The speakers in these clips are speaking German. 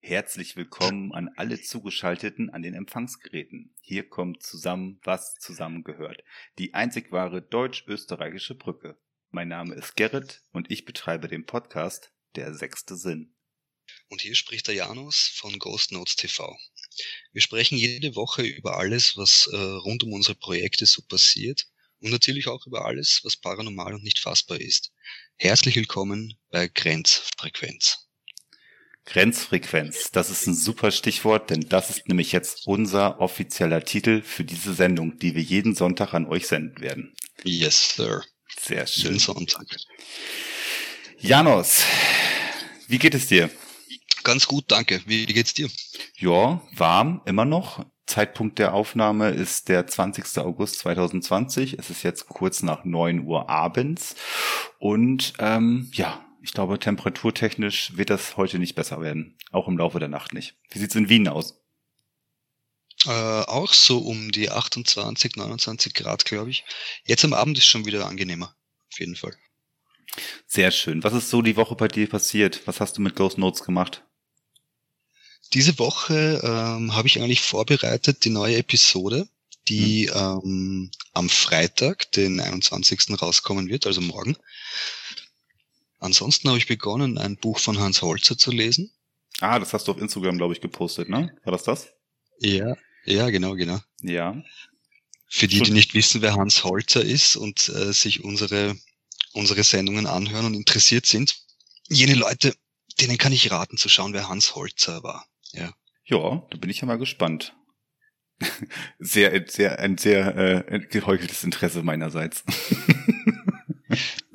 Herzlich willkommen an alle Zugeschalteten an den Empfangsgeräten. Hier kommt zusammen, was zusammengehört. Die einzig wahre deutsch-österreichische Brücke. Mein Name ist Gerrit und ich betreibe den Podcast Der sechste Sinn. Und hier spricht der Janus von Ghost Notes TV. Wir sprechen jede Woche über alles, was äh, rund um unsere Projekte so passiert und natürlich auch über alles, was paranormal und nicht fassbar ist. Herzlich willkommen bei Grenzfrequenz. Grenzfrequenz, das ist ein super Stichwort, denn das ist nämlich jetzt unser offizieller Titel für diese Sendung, die wir jeden Sonntag an euch senden werden. Yes, sir. Sehr schön. Jeden Sonntag. Janos, wie geht es dir? Ganz gut, danke. Wie geht's dir? Ja, warm, immer noch. Zeitpunkt der Aufnahme ist der 20. August 2020. Es ist jetzt kurz nach 9 Uhr abends. Und ähm, ja, ich glaube, temperaturtechnisch wird das heute nicht besser werden. Auch im Laufe der Nacht nicht. Wie sieht's in Wien aus? Äh, auch so um die 28, 29 Grad, glaube ich. Jetzt am Abend ist schon wieder angenehmer. Auf jeden Fall. Sehr schön. Was ist so die Woche bei dir passiert? Was hast du mit Ghost Notes gemacht? Diese Woche ähm, habe ich eigentlich vorbereitet die neue Episode, die hm. ähm, am Freitag, den 21. rauskommen wird, also morgen. Ansonsten habe ich begonnen, ein Buch von Hans Holzer zu lesen. Ah, das hast du auf Instagram, glaube ich, gepostet, ne? War das das? Ja, ja, genau, genau. Ja. Für die, die nicht wissen, wer Hans Holzer ist und äh, sich unsere, unsere Sendungen anhören und interessiert sind, jene Leute, denen kann ich raten zu schauen, wer Hans Holzer war. Ja. Ja, da bin ich ja mal gespannt. sehr, sehr, ein sehr äh, geheucheltes Interesse meinerseits.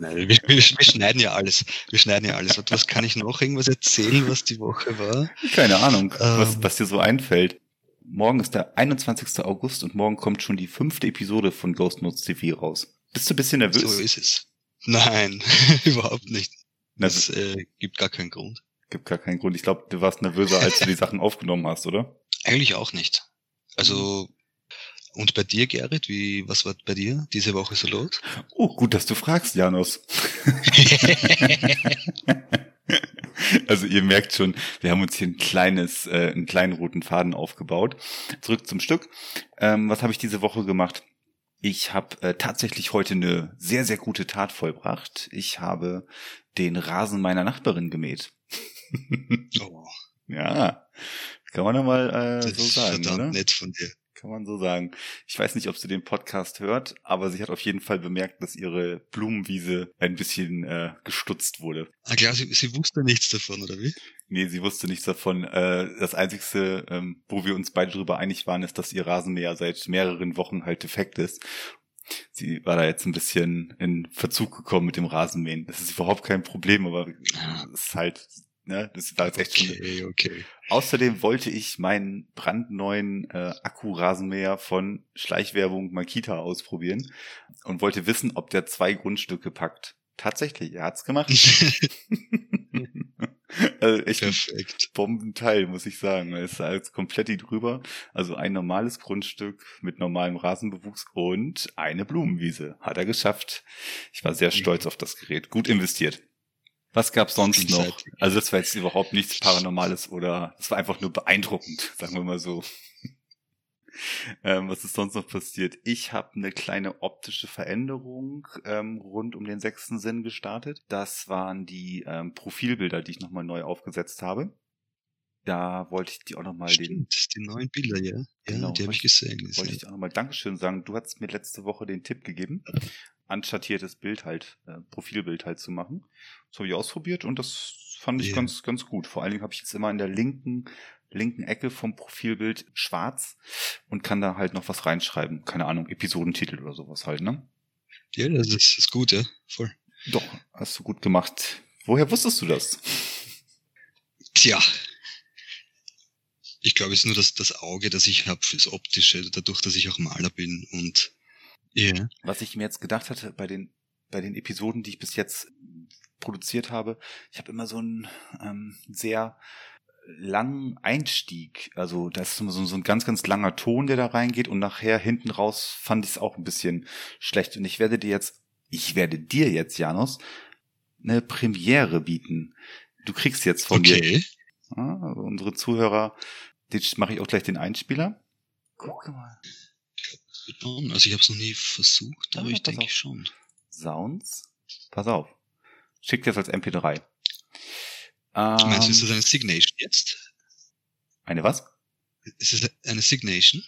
Nein, wir, wir, schneiden ja alles. Wir schneiden ja alles. Und was kann ich noch irgendwas erzählen, was die Woche war? Keine Ahnung, ähm, was, was dir so einfällt. Morgen ist der 21. August und morgen kommt schon die fünfte Episode von Ghost Notes TV raus. Bist du ein bisschen nervös? So ist es. Nein, überhaupt nicht. Das äh, gibt gar keinen Grund. Gibt gar keinen Grund. Ich glaube, du warst nervöser, als du die Sachen aufgenommen hast, oder? Eigentlich auch nicht. Also und bei dir, Gerrit, wie, was war bei dir diese Woche so los? Oh, gut, dass du fragst, Janus. also ihr merkt schon, wir haben uns hier ein kleines, äh, einen kleinen roten Faden aufgebaut. Zurück zum Stück. Ähm, was habe ich diese Woche gemacht? Ich habe äh, tatsächlich heute eine sehr, sehr gute Tat vollbracht. Ich habe den Rasen meiner Nachbarin gemäht. oh. Ja, kann man ja mal äh, das so sagen, ist verdammt oder? nett von dir kann man so sagen. Ich weiß nicht, ob sie den Podcast hört, aber sie hat auf jeden Fall bemerkt, dass ihre Blumenwiese ein bisschen äh, gestutzt wurde. Ah klar, sie, sie wusste nichts davon, oder wie? Nee, sie wusste nichts davon. Äh, das Einzige, ähm, wo wir uns beide darüber einig waren, ist, dass ihr Rasenmäher seit mehreren Wochen halt defekt ist. Sie war da jetzt ein bisschen in Verzug gekommen mit dem Rasenmähen. Das ist überhaupt kein Problem, aber es ist halt, ne, das war jetzt echt schon Okay, okay. Außerdem wollte ich meinen brandneuen äh, Akku-Rasenmäher von Schleichwerbung Makita ausprobieren und wollte wissen, ob der zwei Grundstücke packt. Tatsächlich, er hat's gemacht. also echt ein Perfekt. Bombenteil, muss ich sagen. Er ist als komplett drüber. Also ein normales Grundstück mit normalem Rasenbewuchs und eine Blumenwiese. Hat er geschafft. Ich war sehr stolz auf das Gerät. Gut investiert. Was gab's sonst noch? Also das war jetzt überhaupt nichts Paranormales oder es war einfach nur beeindruckend, sagen wir mal so. ähm, was ist sonst noch passiert? Ich habe eine kleine optische Veränderung ähm, rund um den sechsten Sinn gestartet. Das waren die ähm, Profilbilder, die ich nochmal neu aufgesetzt habe. Da wollte ich die auch nochmal den Stimmt, die neuen Bilder, ja. Ja, Genau, die habe ich gesehen. wollte gesehen. ich dir auch nochmal Dankeschön sagen. Du hast mir letzte Woche den Tipp gegeben, anschattiertes Bild halt, äh, Profilbild halt zu machen. Das habe ich ausprobiert und das fand ich Ja. ganz, ganz gut. Vor allen Dingen habe ich jetzt immer in der linken, linken Ecke vom Profilbild schwarz und kann da halt noch was reinschreiben. Keine Ahnung, Episodentitel oder sowas halt, ne? Ja, das ist, ist gut, ja. Voll. Doch, hast du gut gemacht. Woher wusstest du das? Tja. Ich glaube, es ist nur das, das Auge, das ich habe fürs Optische, dadurch, dass ich auch Maler bin und ja. Was ich mir jetzt gedacht hatte bei den bei den Episoden, die ich bis jetzt produziert habe, ich habe immer so einen ähm, sehr langen Einstieg. Also da ist immer so, so ein ganz, ganz langer Ton, der da reingeht und nachher hinten raus fand ich es auch ein bisschen schlecht. Und ich werde dir jetzt, ich werde dir jetzt, Janos, eine Premiere bieten. Du kriegst jetzt von mir Okay. Ja, also unsere Zuhörer, jetzt mache ich auch gleich den Einspieler. Guck mal. Also ich habe es noch nie versucht, aber ja, ich denke schon. Sounds. Pass auf. Schick dir das als MP3. Ähm, Meinst du, ist das eine Signation jetzt? Eine was? Ist es eine Signation?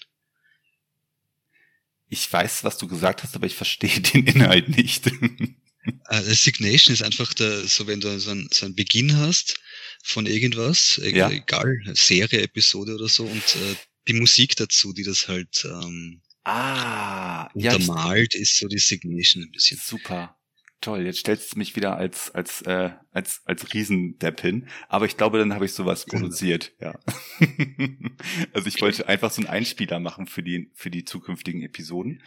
Ich weiß, was du gesagt hast, aber ich verstehe den Inhalt nicht. Uh, Signation ist einfach der, so wenn du so einen, so einen Beginn hast von irgendwas, ja. egal, Serie, Episode oder so, und äh, die Musik dazu, die das halt ähm, ah, untermalt, ja, ist so die Signation ein bisschen. Super. Toll, jetzt stellst du mich wieder als als äh, als als Riesendepp hin, aber ich glaube, dann habe ich sowas genau. produziert, ja. also ich wollte einfach so einen Einspieler machen für die für die zukünftigen Episoden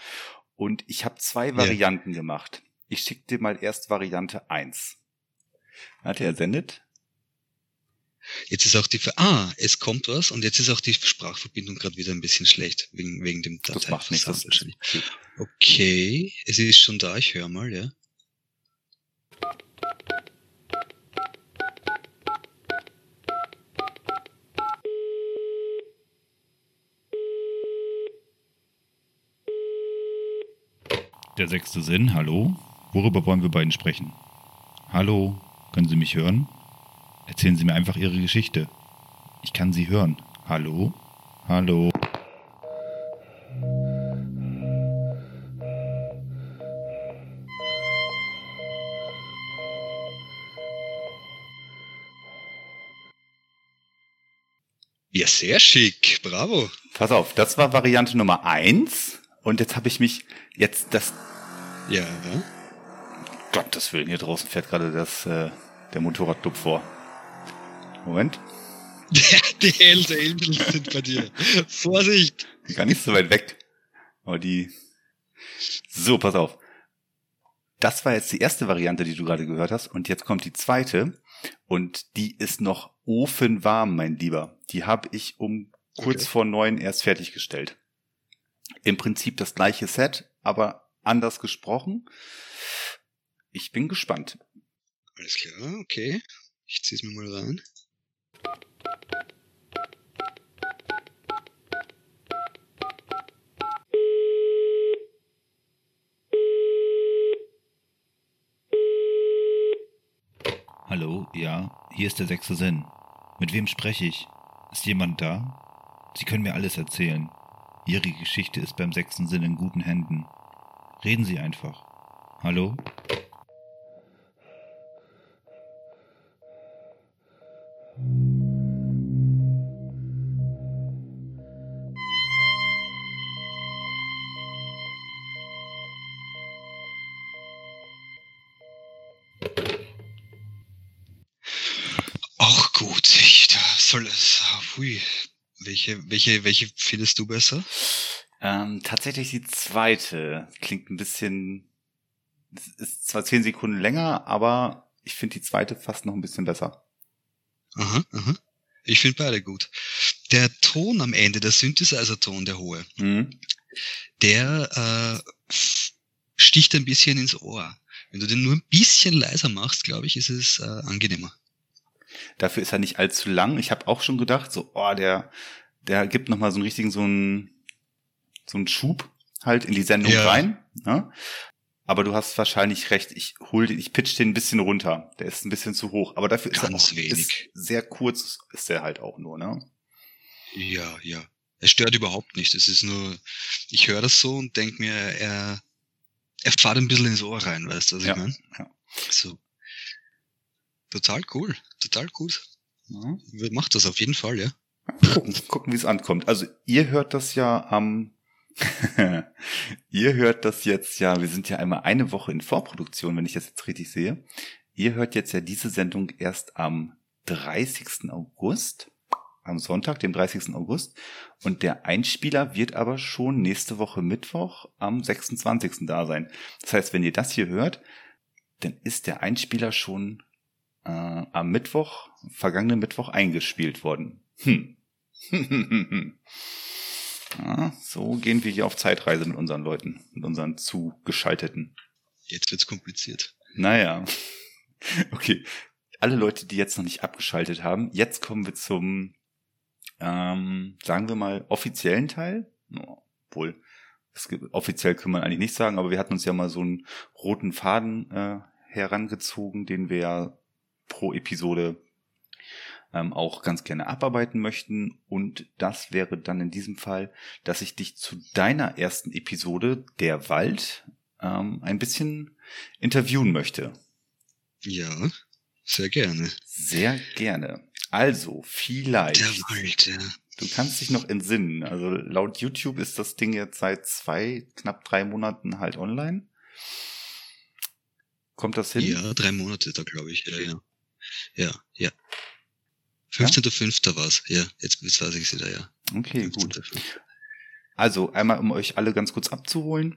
und ich habe zwei Varianten ja. gemacht. Ich schicke dir mal erst Variante eins. Hat er sendet? Jetzt ist auch die, ah, es kommt was und jetzt ist auch die Sprachverbindung gerade wieder ein bisschen schlecht, wegen, wegen dem Datei. Das macht nichts. Das okay, es ist schon da, ich höre mal, ja. Der sechste Sinn, hallo? Worüber wollen wir beiden sprechen? Hallo, können Sie mich hören? Erzählen Sie mir einfach Ihre Geschichte. Ich kann Sie hören. Hallo? Hallo? Ja, sehr schick. Bravo. Pass auf, das war Variante Nummer eins. Und jetzt habe ich mich jetzt das. Ja. Gottes Willen, hier draußen fährt gerade das, äh, der Motorradclub vor. Moment. die Angels sind bei dir. Vorsicht! Gar nicht so weit weg. Aber die. So, pass auf. Das war jetzt die erste Variante, die du gerade gehört hast. Und jetzt kommt die zweite. Und die ist noch ofenwarm, mein Lieber. Die habe ich um kurz okay. vor neun erst fertiggestellt. Im Prinzip das gleiche Set, aber anders gesprochen. Ich bin gespannt. Alles klar, okay. Ich zieh's mir mal rein. Hallo, ja, hier ist der sechste Sinn. Mit wem spreche ich? Ist jemand da? Sie können mir alles erzählen. Ihre Geschichte ist beim sechsten Sinn in guten Händen. Reden Sie einfach. Hallo? Welche, welche, welche findest du besser? Ähm, tatsächlich die zweite. Klingt ein bisschen, ist zwar zehn Sekunden länger, aber ich finde die zweite fast noch ein bisschen besser. Aha, aha. Ich finde beide gut. Der Ton am Ende, der Synthesizer-Ton, der hohe, mhm. der äh, sticht ein bisschen ins Ohr. Wenn du den nur ein bisschen leiser machst, glaube ich, ist es äh, angenehmer. Dafür ist er nicht allzu lang. Ich habe auch schon gedacht, so, oh, der, der gibt nochmal so einen richtigen, so einen, so einen Schub halt in die Sendung ja. rein. Ne? Aber du hast wahrscheinlich recht, ich hol den, ich pitch den ein bisschen runter. Der ist ein bisschen zu hoch. Aber dafür ist Ganz er auch wenig. Ist sehr kurz, ist der halt auch nur, ne? Ja, ja. Er stört überhaupt nicht. Es ist nur, ich höre das so und denk mir, er, er fahrt ein bisschen ins Ohr rein, weißt du, was ja, ich meine? Ja. So. Total cool, total gut. Ja. Macht das auf jeden Fall, ja. Gucken, wie es ankommt. Also ihr hört das ja am ihr hört das jetzt ja, wir sind ja einmal eine Woche in Vorproduktion, wenn ich das jetzt richtig sehe. Ihr hört jetzt ja diese Sendung erst am 30. August, am Sonntag, dem 30. August. Und der Einspieler wird aber schon nächste Woche Mittwoch am 26. da sein. Das heißt, wenn ihr das hier hört, dann ist der Einspieler schon äh, am Mittwoch, vergangenen Mittwoch eingespielt worden. Hm. ja, so gehen wir hier auf Zeitreise mit unseren Leuten, mit unseren Zugeschalteten. Jetzt wird's kompliziert. Naja. Okay. alle Leute, die jetzt noch nicht abgeschaltet haben, jetzt kommen wir zum, ähm, sagen wir mal, offiziellen Teil. No, wohl, gibt, offiziell können wir eigentlich nicht sagen, aber wir hatten uns ja mal so einen roten Faden äh, herangezogen, den wir pro Episode ähm, auch ganz gerne abarbeiten möchten. Und das wäre dann in diesem Fall, dass ich dich zu deiner ersten Episode, Der Wald, ähm, ein bisschen interviewen möchte. Ja, sehr gerne. Sehr gerne. Also, vielleicht. Der Wald, ja. Du kannst dich noch entsinnen. Also laut YouTube ist das Ding jetzt seit zwei, knapp drei Monaten halt online. Kommt das hin? Ja, drei Monate da, glaube ich. Ja, ja. Ja, ja. 15.05. Ja? war's. Ja, jetzt, jetzt weiß ich es wieder, ja. Okay, gut. Also, einmal, um euch alle ganz kurz abzuholen.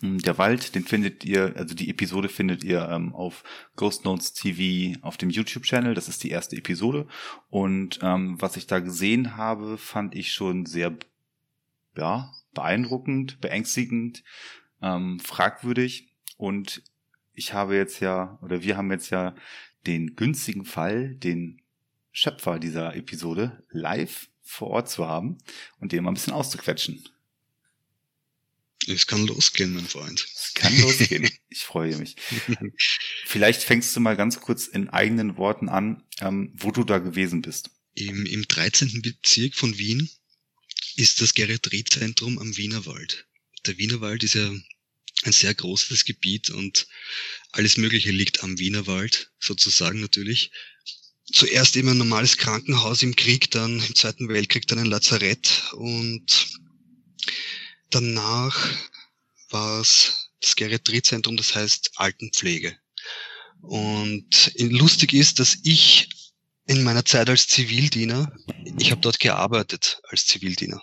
Hm, der Wald, den findet ihr, also die Episode findet ihr ähm, auf Ghost Notes TV auf dem YouTube-Channel. Das ist die erste Episode. Und ähm, was ich da gesehen habe, fand ich schon sehr, ja, beeindruckend, beängstigend, ähm, fragwürdig. Und ich habe jetzt ja, oder wir haben jetzt ja den günstigen Fall, den Schöpfer dieser Episode live vor Ort zu haben und den mal ein bisschen auszuquetschen. Es kann losgehen, mein Freund. Es kann losgehen. Ich freue mich. Vielleicht fängst du mal ganz kurz in eigenen Worten an, ähm, wo du da gewesen bist. Im, Im 13. Bezirk von Wien ist das Geriatriezentrum am Wienerwald. Der Wienerwald ist ja ein sehr großes Gebiet und alles Mögliche liegt am Wienerwald, sozusagen natürlich. Zuerst eben ein normales Krankenhaus im Krieg, dann im Zweiten Weltkrieg dann ein Lazarett und danach war es das Geriatriezentrum, das heißt Altenpflege. Und lustig ist, dass ich in meiner Zeit als Zivildiener, ich habe dort gearbeitet als Zivildiener.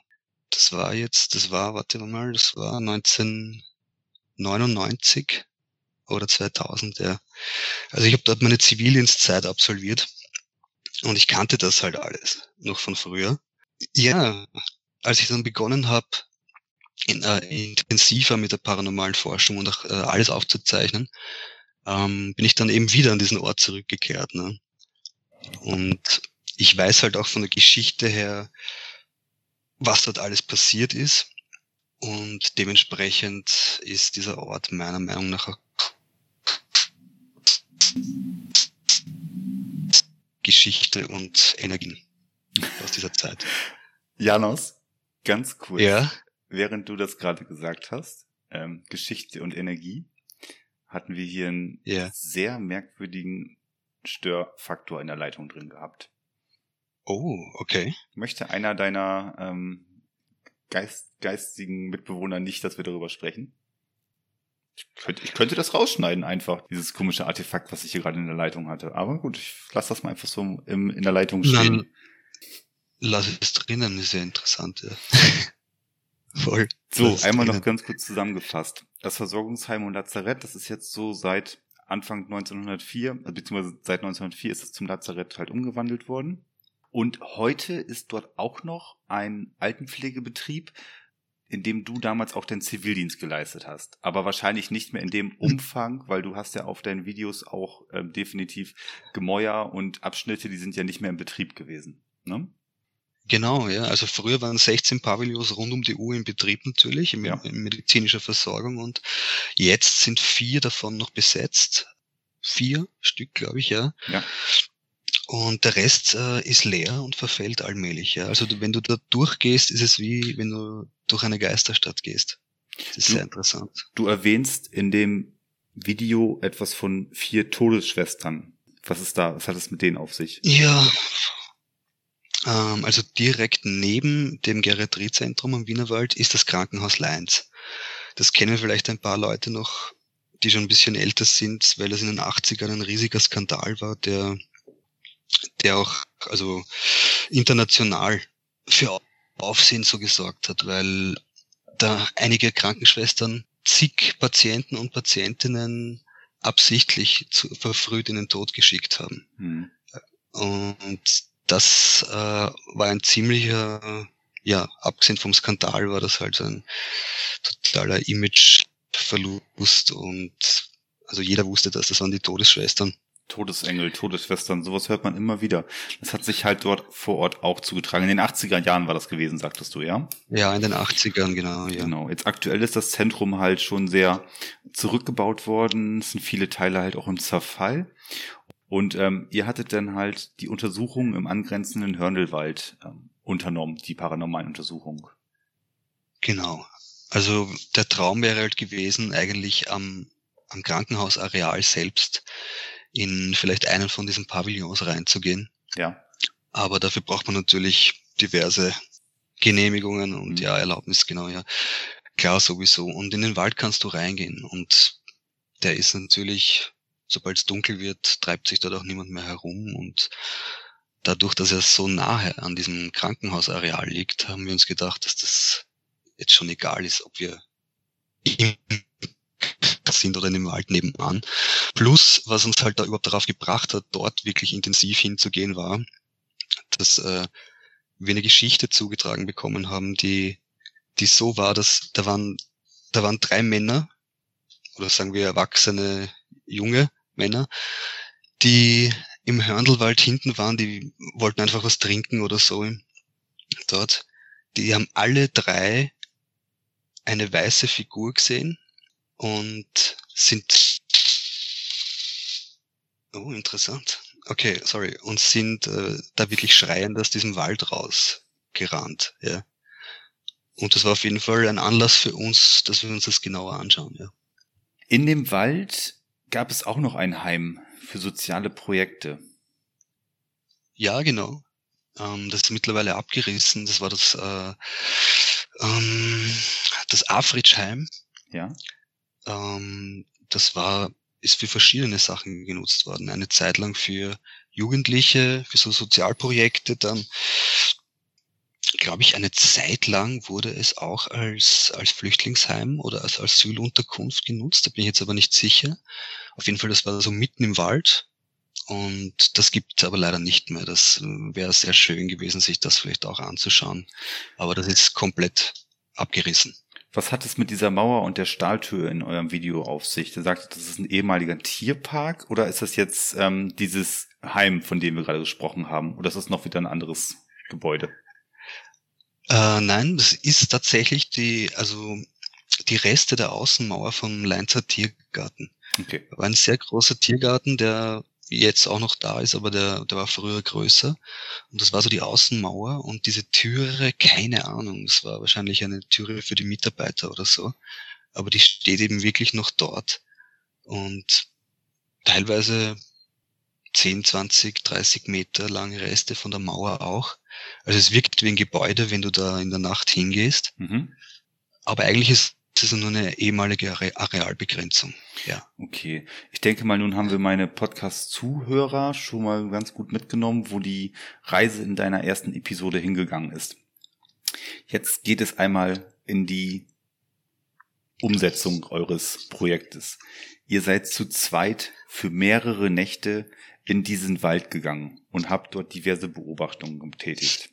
Das war jetzt, das war, warte mal, das war 1999 oder 2000, ja. Also ich habe dort meine Zivildienstzeit absolviert und ich kannte das halt alles noch von früher. Ja, als ich dann begonnen habe, in, äh, intensiver mit der paranormalen Forschung und auch äh, alles aufzuzeichnen, ähm, bin ich dann eben wieder an diesen Ort zurückgekehrt. Ne? Und ich weiß halt auch von der Geschichte her, was dort alles passiert ist. Und dementsprechend ist dieser Ort meiner Meinung nach Geschichte und Energien aus dieser Zeit. Janos, ganz kurz. Ja während du das gerade gesagt hast, ähm, Geschichte und Energie, hatten wir hier einen yeah. sehr merkwürdigen Störfaktor in der Leitung drin gehabt. Oh, okay. Möchte einer deiner ähm, Geist, geistigen Mitbewohner nicht, dass wir darüber sprechen? Ich könnte, ich könnte das rausschneiden einfach, dieses komische Artefakt, was ich hier gerade in der Leitung hatte. Aber gut, ich lasse das mal einfach so im, in der Leitung stehen. Dann lass es drinnen, ist sehr interessant, ja. Voll. So, einmal noch ganz kurz zusammengefasst. Das Versorgungsheim und Lazarett, das ist jetzt so seit Anfang 1904, äh, beziehungsweise seit 1904 ist es zum Lazarett halt umgewandelt worden. Und heute ist dort auch noch ein Altenpflegebetrieb, in dem du damals auch den Zivildienst geleistet hast. Aber wahrscheinlich nicht mehr in dem hm. Umfang, weil du hast ja auf deinen Videos auch ähm, definitiv Gemäuer und Abschnitte, die sind ja nicht mehr im Betrieb gewesen. Ne? Genau, ja. Also früher waren 16 Pavillons rund um die Uhr in Betrieb natürlich, in, ja. in medizinischer Versorgung und jetzt sind vier davon noch besetzt. Vier Stück, glaube ich, ja. ja. Und der Rest äh, ist leer und verfällt allmählich. Ja. Also wenn du da durchgehst, ist es wie wenn du durch eine Geisterstadt gehst. Das ist du, sehr interessant. Du erwähnst in dem Video etwas von vier Todesschwestern. Was ist da? Was hat es mit denen auf sich? Ja, ähm, also direkt neben dem Geriatriezentrum am Wienerwald ist das Krankenhaus Leins. Das kennen vielleicht ein paar Leute noch, die schon ein bisschen älter sind, weil es in den 80ern ein riesiger Skandal war, der, der auch also international für Aufsehen so gesorgt hat, weil da einige Krankenschwestern zig Patienten und Patientinnen absichtlich zu, verfrüht in den Tod geschickt haben. Mhm. Und das äh, war ein ziemlicher, ja, abgesehen vom Skandal war das halt ein totaler Imageverlust und also jeder wusste, dass das waren die Todesschwestern. Todesengel, Todesschwestern, sowas hört man immer wieder. Das hat sich halt dort vor Ort auch zugetragen. In den 80er Jahren war das gewesen, sagtest du, ja? Ja, in den 80ern, genau, ja. Genau. Jetzt aktuell ist das Zentrum halt schon sehr zurückgebaut worden. Es sind viele Teile halt auch im Zerfall. Und ähm, ihr hattet dann halt die Untersuchung im angrenzenden Hörndelwald ähm, unternommen, die paranormalen Untersuchungen. Genau. Also der Traum wäre halt gewesen, eigentlich am, am Krankenhausareal selbst in vielleicht einen von diesen Pavillons reinzugehen. Ja. Aber dafür braucht man natürlich diverse Genehmigungen und mhm. ja, Erlaubnis, genau, ja. Klar, sowieso. Und in den Wald kannst du reingehen und der ist natürlich, sobald es dunkel wird, treibt sich dort auch niemand mehr herum und dadurch, dass er so nahe an diesem Krankenhausareal liegt, haben wir uns gedacht, dass das jetzt schon egal ist, ob wir im sind oder in dem Wald nebenan. Plus, was uns halt da überhaupt darauf gebracht hat, dort wirklich intensiv hinzugehen, war, dass äh, wir eine Geschichte zugetragen bekommen haben, die, die so war, dass da waren, da waren drei Männer, oder sagen wir erwachsene, junge Männer, die im Hörndelwald hinten waren, die wollten einfach was trinken oder so dort. Die haben alle drei eine weiße Figur gesehen und sind oh interessant. Okay sorry. Und sind äh, da wirklich schreiend aus diesem Wald rausgerannt ja. Und das war auf jeden Fall ein Anlass für uns dass wir uns das genauer anschauen ja. In dem Wald gab es auch noch ein Heim für soziale Projekte. Ja genau. Ähm, das ist mittlerweile abgerissen. Das war das äh, ähm, das Afritschheim. Ja ähm, das war, ist für verschiedene Sachen genutzt worden. Eine Zeit lang für Jugendliche, für so Sozialprojekte, dann glaube ich, eine Zeit lang wurde es auch als, als Flüchtlingsheim oder als Asylunterkunft genutzt. Da bin ich jetzt aber nicht sicher. Auf jeden Fall, das war so mitten im Wald. Und das gibt es aber leider nicht mehr. Das wäre sehr schön gewesen, sich das vielleicht auch anzuschauen. Aber das ist komplett abgerissen. Was hat es mit dieser Mauer und der Stahltür in eurem Video auf sich? Du sagst, das ist ein ehemaliger Tierpark oder ist das jetzt ähm, dieses Heim, von dem wir gerade gesprochen haben? Oder ist das noch wieder ein anderes Gebäude? Äh, nein, das ist tatsächlich die, also die Reste der Außenmauer vom Leinzer Tiergarten. Okay. War ein sehr großer Tiergarten, der jetzt auch noch da ist, aber der, der war früher größer. Und das war so die Außenmauer und diese Türe, keine Ahnung, es war wahrscheinlich eine Türe für die Mitarbeiter oder so. Aber die steht eben wirklich noch dort. Und teilweise 10, 20, 30 Meter lange Reste von der Mauer auch. Also es wirkt wie ein Gebäude, wenn du da in der Nacht hingehst. Mhm. Aber eigentlich ist das ist nur eine ehemalige Arealbegrenzung. Ja. Okay. Ich denke mal, nun haben wir meine Podcast-Zuhörer schon mal ganz gut mitgenommen, wo die Reise in deiner ersten Episode hingegangen ist. Jetzt geht es einmal in die Umsetzung eures Projektes. Ihr seid zu zweit für mehrere Nächte in diesen Wald gegangen und habt dort diverse Beobachtungen getätigt.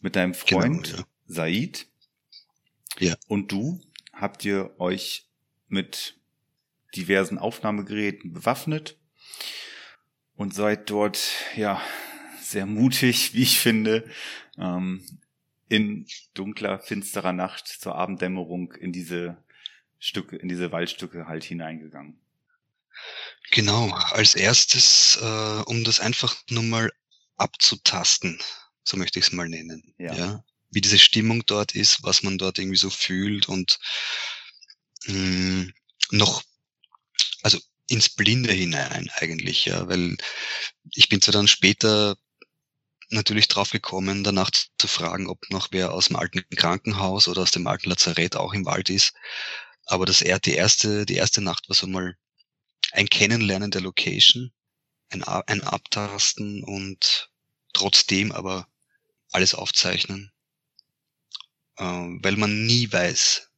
Mit deinem genau, Freund genau, ja. Said ja. und du habt ihr euch mit diversen Aufnahmegeräten bewaffnet und seid dort, ja, sehr mutig, wie ich finde, ähm, in dunkler, finsterer Nacht zur Abenddämmerung in diese Stücke, in diese Waldstücke halt hineingegangen. Genau, als erstes, äh, um das einfach nur mal abzutasten, so möchte ich es mal nennen. Ja. ja wie diese Stimmung dort ist, was man dort irgendwie so fühlt und mh, hm, noch, also ins Blinde hinein eigentlich, ja, weil ich bin zwar dann später natürlich drauf gekommen, danach zu fragen, ob noch wer aus dem alten Krankenhaus oder aus dem alten Lazarett auch im Wald ist. Aber das die erste, die erste Nacht war so mal ein Kennenlernen der Location, ein, ein Abtasten und trotzdem aber alles aufzeichnen weil man nie weiß,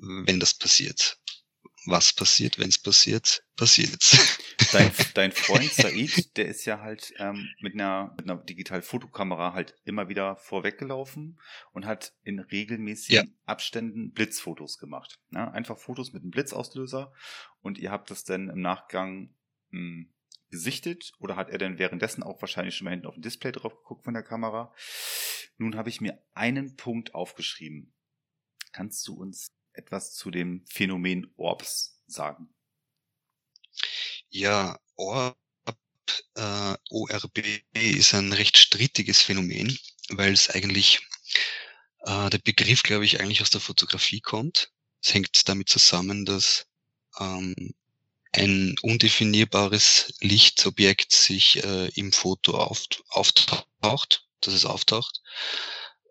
wenn das passiert. Was passiert, wenn es passiert, passiert's. Dein, dein Freund Said, der ist ja halt ähm, mit einer, mit einer Digital-Fotokamera halt immer wieder vorweggelaufen und hat in regelmäßigen ja. Abständen Blitzfotos gemacht. Ja, einfach Fotos mit einem Blitzauslöser und ihr habt das dann im Nachgang mh, hm, gesichtet oder hat er denn währenddessen auch wahrscheinlich schon mal hinten auf dem Display drauf geguckt von der Kamera? Nun habe ich mir einen Punkt aufgeschrieben. Kannst du uns etwas zu dem Phänomen Orbs sagen? Ja, Orb, äh, ORB ist ein recht strittiges Phänomen, weil es eigentlich, äh, der Begriff, glaube ich, eigentlich aus der Fotografie kommt. Es hängt damit zusammen, dass ähm, ein undefinierbares Lichtobjekt sich äh, im Foto auf, auftaucht, dass es auftaucht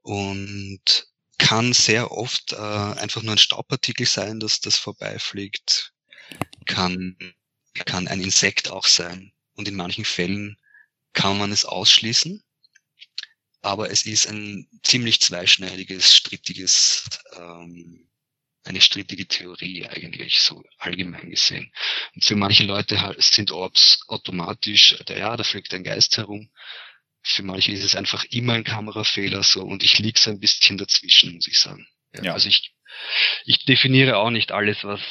und kann sehr oft äh, einfach nur ein Staubpartikel sein, dass das vorbeifliegt, kann, kann ein Insekt auch sein und in manchen Fällen kann man es ausschließen, aber es ist ein ziemlich zweischneidiges, strittiges ähm, eine strittige Theorie eigentlich, so allgemein gesehen. Und für manche Leute sind Orbs automatisch, ja, da fliegt ein Geist herum. Für manche ist es einfach immer ein Kamerafehler so und ich liege so ein bisschen dazwischen, muss ich sagen. Ja. Also ich, ich definiere auch nicht alles, was,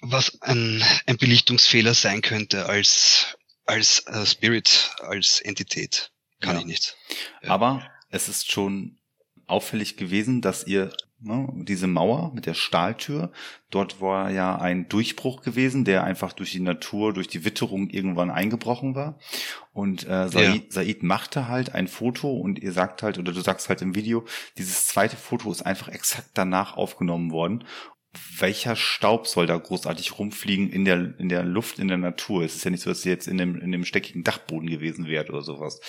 was ein, ein Belichtungsfehler sein könnte als, als uh, Spirit, als Entität. Kann ja. ich nicht. Ja. Aber es ist schon auffällig gewesen, dass ihr ne, diese Mauer mit der Stahltür, dort war ja ein Durchbruch gewesen, der einfach durch die Natur, durch die Witterung irgendwann eingebrochen war. Und äh, Said, ja. Said machte halt ein Foto und ihr sagt halt, oder du sagst halt im Video, dieses zweite Foto ist einfach exakt danach aufgenommen worden welcher Staub soll da großartig rumfliegen in der, in der Luft, in der Natur? Es ist ja nicht so, dass sie jetzt in dem, in dem steckigen Dachboden gewesen wäre oder sowas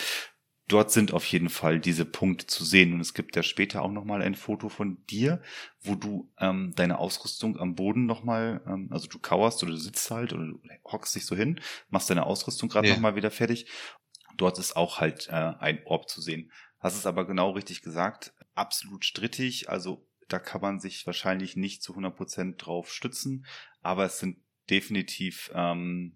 dort sind auf jeden Fall diese Punkte zu sehen. Und es gibt ja später auch nochmal ein Foto von dir, wo du ähm, deine Ausrüstung am Boden nochmal, ähm, also du kauerst oder du sitzt halt oder du hockst dich so hin, machst deine Ausrüstung gerade ja. nochmal wieder fertig. Dort ist auch halt äh, ein Orb zu sehen. Hast es aber genau richtig gesagt, absolut strittig, also da kann man sich wahrscheinlich nicht zu 100 Prozent drauf stützen, aber es sind definitiv ähm,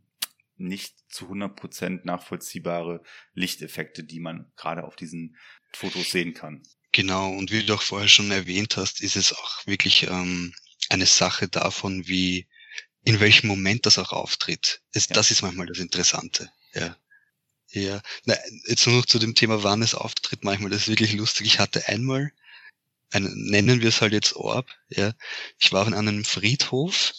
nicht zu 100% nachvollziehbare Lichteffekte, die man gerade auf diesen Fotos sehen kann. Genau, und wie du auch vorher schon erwähnt hast, ist es auch wirklich ähm, eine Sache davon, wie in welchem Moment das auch auftritt. Es, ja. Das ist manchmal das Interessante. Ja. Ja, Na, jetzt nur noch zu dem Thema, wann es auftritt. Manchmal das ist wirklich lustig. Ich hatte einmal, ein, nennen wir es halt jetzt Orb, ja. Ich war an einem Friedhof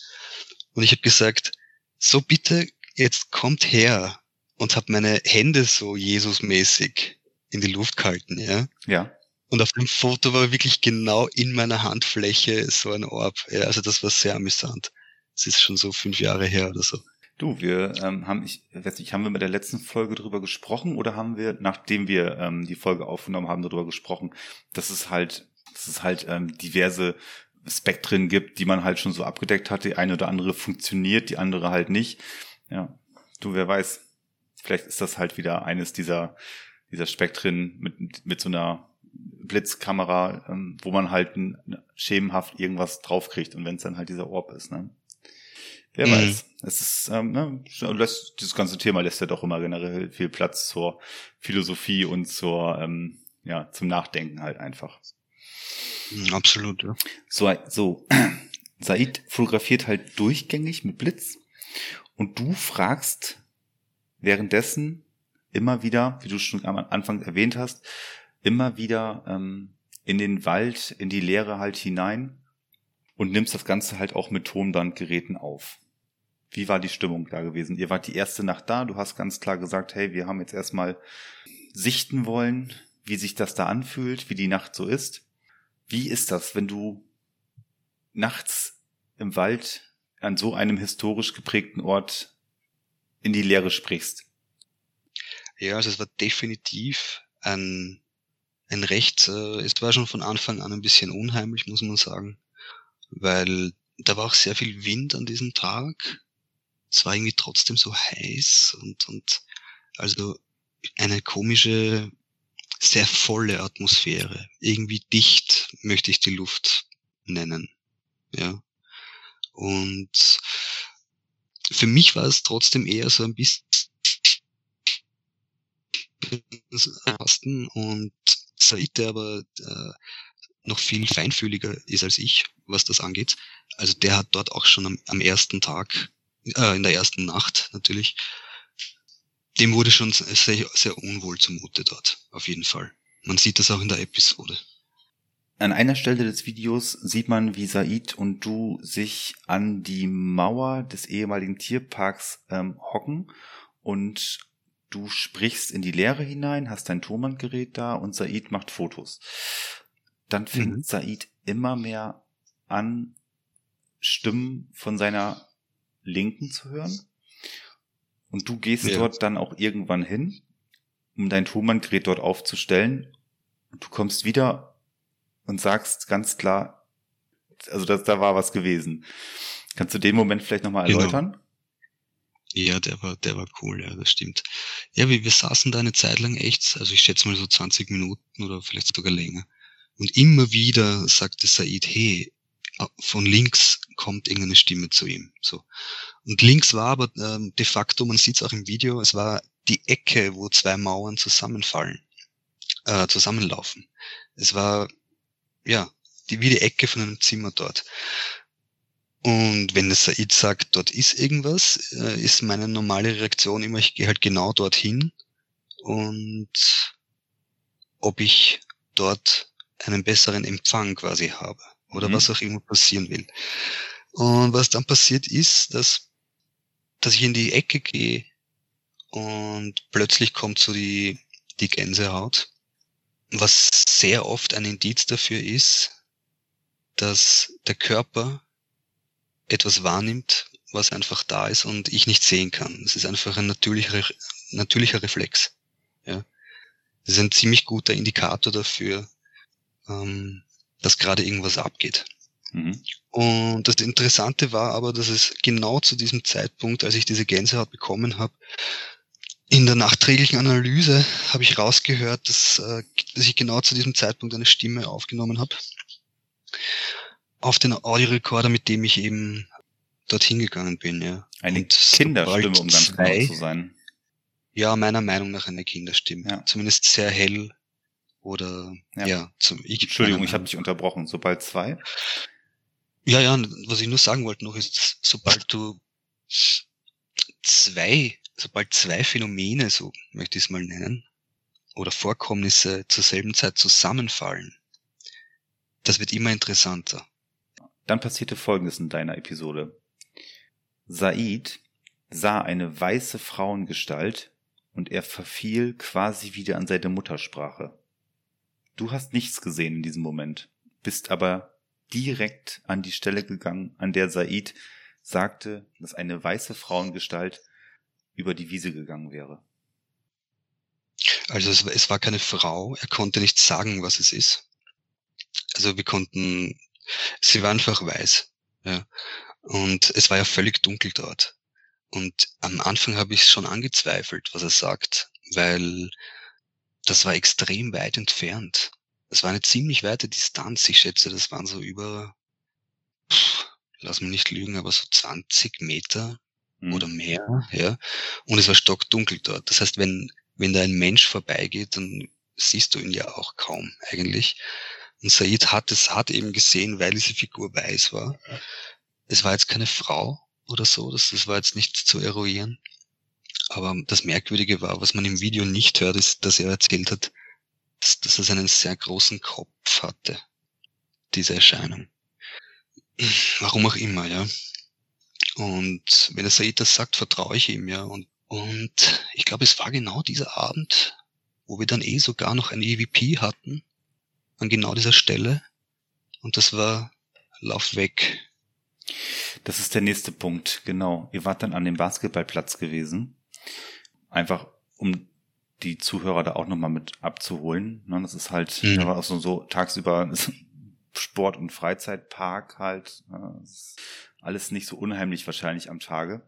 und ich habe gesagt, so bitte jetzt kommt her und hab meine Hände so Jesusmäßig in die Luft gehalten, ja. Ja. Und auf dem Foto war wirklich genau in meiner Handfläche so ein Orb. Ja, also das war sehr amüsant. Es ist schon so fünf Jahre her oder so. Du, wir ähm, haben, ich weiß nicht, haben wir mit der letzten Folge drüber gesprochen oder haben wir, nachdem wir ähm, die Folge aufgenommen haben, darüber gesprochen, dass es halt, dass es halt ähm, diverse Spektren gibt, die man halt schon so abgedeckt hat. Die eine oder andere funktioniert, die andere halt nicht. Ja, du, wer weiß. Vielleicht ist das halt wieder eines dieser, dieser Spektren mit, mit so einer Blitzkamera, ähm, wo man halt schemenhaft irgendwas draufkriegt und wenn es dann halt dieser Orb ist, ne? Wer mhm. weiß. Es ist, ähm, ne, lässt, dieses ganze Thema lässt ja doch immer generell viel Platz zur Philosophie und zur, ähm, ja, zum Nachdenken halt einfach. Mhm, absolut, ja. So, so. Said fotografiert halt durchgängig mit Blitz und du fragst währenddessen immer wieder, wie du schon am Anfang erwähnt hast, immer wieder ähm, in den Wald, in die Leere halt hinein und nimmst das Ganze halt auch mit Tonbandgeräten auf. Wie war die Stimmung da gewesen? Ihr wart die erste Nacht da, du hast ganz klar gesagt, hey, wir haben jetzt erstmal sichten wollen, wie sich das da anfühlt, wie die Nacht so ist. Wie ist das, wenn du nachts im Wald an so einem historisch geprägten Ort in die Leere sprichst? Ja, also es war definitiv ein, ein recht, äh, es war schon von Anfang an ein bisschen unheimlich, muss man sagen, weil da war auch sehr viel Wind an diesem Tag. Es war irgendwie trotzdem so heiß und, und also eine komische, sehr volle Atmosphäre. Irgendwie dicht möchte ich die Luft nennen. Ja. Und für mich war es trotzdem eher so ein bisschen und Said, der aber äh, noch viel feinfühliger ist als ich, was das angeht. Also der hat dort auch schon am, am ersten Tag, äh, in der ersten Nacht natürlich, dem wurde schon sehr, sehr unwohl zumute dort, auf jeden Fall. Man sieht das auch in der Episode. An einer Stelle des Videos sieht man, wie Said und du sich an die Mauer des ehemaligen Tierparks ähm, hocken und du sprichst in die Leere hinein, hast dein Tonbandgerät da und Said macht Fotos. Dann fängt mhm. Said immer mehr an, Stimmen von seiner Linken zu hören. Und du gehst ja. dort dann auch irgendwann hin, um dein Tonbandgerät dort aufzustellen. Und du kommst wieder und sagst ganz klar, also das, da war was gewesen. Kannst du den Moment vielleicht nochmal genau. erläutern? Genau. Ja, der war, der war cool, ja, das stimmt. Ja, wir, wir saßen da eine Zeit lang echt, also ich schätze mal so 20 Minuten oder vielleicht sogar länger. Und immer wieder sagte Said, hey, von links kommt irgendeine Stimme zu ihm. So. Und links war aber ähm, de facto, man sieht es auch im Video, es war die Ecke, wo zwei Mauern zusammenfallen, äh, zusammenlaufen. Es war ja die, wie die Ecke von einem Zimmer dort. Und wenn der Said sagt, dort ist irgendwas, äh, ist meine normale Reaktion immer, ich gehe halt genau dorthin und ob ich dort einen besseren Empfang quasi habe oder mhm. was auch immer passieren will. Und was dann passiert ist, dass, dass ich in die Ecke gehe und plötzlich kommt so die, die Gänsehaut, was sehr oft ein Indiz dafür ist, dass der Körper etwas wahrnimmt, was einfach da ist und ich nicht sehen kann. Es ist einfach ein natürlicher, natürlicher Reflex. Ja. Das ist ein ziemlich guter Indikator dafür, ähm, dass gerade irgendwas abgeht. Mhm. Und das Interessante war aber, dass es genau zu diesem Zeitpunkt, als ich diese Gänsehaut bekommen habe, in der nachträglichen Analyse habe ich rausgehört, dass, äh, dass ich genau zu diesem Zeitpunkt eine Stimme aufgenommen habe. Auf den Audiorekorder, mit dem ich eben dorthin gegangen bin, ja. Eine Und Kinderstimme, um ganz genau zu sein. Ja, meiner Meinung nach eine Kinderstimme. Ja. Zumindest sehr hell oder ja, ja zum ich, Entschuldigung, ich habe dich unterbrochen. Sobald zwei. Ja, ja, was ich nur sagen wollte noch ist, sobald du zwei, sobald zwei Phänomene, so möchte ich es mal nennen, oder Vorkommnisse zur selben Zeit zusammenfallen, das wird immer interessanter. Dann passierte Folgendes in deiner Episode. Said sah eine weiße Frauengestalt und er verfiel quasi wieder an seine Muttersprache. Du hast nichts gesehen in diesem Moment, bist aber direkt an die Stelle gegangen, an der Said sagte, dass eine weiße Frauengestalt über die Wiese gegangen wäre. Also es, es war keine Frau, er konnte nicht sagen, was es ist. Also wir konnten, sie war einfach weiß. Ja. Und es war ja völlig dunkel dort. Und am Anfang habe ich schon angezweifelt, was er sagt, weil das war extrem weit entfernt. Das war eine ziemlich weite Distanz. Ich schätze, das waren so über, pff, lass mich nicht lügen, aber so 20 Meter mhm. oder mehr, ja. Und es war stockdunkel dort. Das heißt, wenn, wenn da ein Mensch vorbeigeht, dann siehst du ihn ja auch kaum eigentlich. Und Said hat es, hat eben gesehen, weil diese Figur weiß war. Es war jetzt keine Frau oder so, das, das war jetzt nicht zu eruieren. Aber das Merkwürdige war, was man im Video nicht hört, ist, dass er erzählt hat, dass, dass es einen sehr großen Kopf hatte, diese Erscheinung. Warum auch immer, ja. Und wenn der Said das sagt, vertraue ich ihm, ja. Und, und ich glaube, es war genau dieser Abend, wo wir dann eh sogar noch ein EVP hatten, an genau dieser Stelle. Und das war Lauf weg. Das ist der nächste Punkt, genau. Ihr wart dann an dem Basketballplatz gewesen einfach um die Zuhörer da auch nochmal mit abzuholen. Ne, das ist halt, mhm. da war auch so, so tagsüber Sport- und Freizeitpark halt. Ne, alles nicht so unheimlich wahrscheinlich am Tage.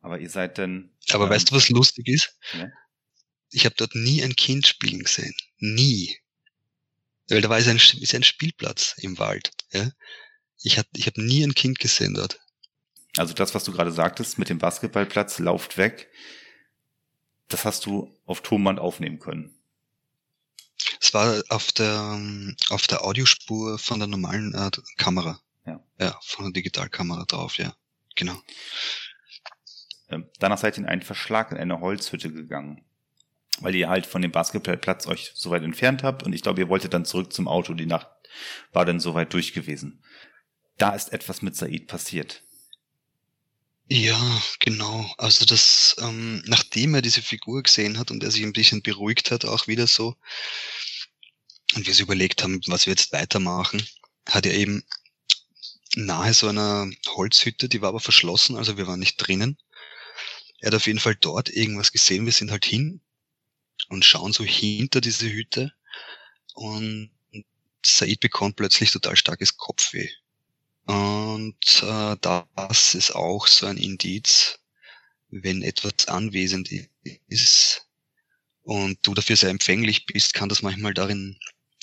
Aber ihr seid dann. Aber ähm, weißt du, was lustig ist? Ja? Ich habe dort nie ein Kind spielen gesehen. Nie. Weil da war es ein, ist ein Spielplatz im Wald. Ja? Ich habe ich hab nie ein Kind gesehen dort. Also das, was du gerade sagtest mit dem Basketballplatz, lauft weg das hast du auf Tonband aufnehmen können. Es war auf der, auf der Audiospur von der normalen äh, Kamera. Ja. Ja, von der Digitalkamera drauf, ja. Genau. Ähm, danach seid ihr in einen Verschlag in eine Holzhütte gegangen. Weil ihr halt von dem Basketballplatz euch so weit entfernt habt und ich glaube, ihr wolltet dann zurück zum Auto. Die Nacht war dann so weit durch gewesen. Da ist etwas mit Said passiert. Ja, genau. Also das, ähm, nachdem er diese Figur gesehen hat und er sich ein bisschen beruhigt hat, auch wieder so, und wir so überlegt haben, was wir jetzt weitermachen, hat er eben nahe so einer Holzhütte, die war aber verschlossen, also wir waren nicht drinnen. Er hat auf jeden Fall dort irgendwas gesehen. Wir sind halt hin und schauen so hinter diese Hütte und Said bekommt plötzlich total starkes Kopfweh. Und äh, das ist auch so ein Indiz, wenn etwas anwesend ist und du dafür sehr empfänglich bist, kann das manchmal darin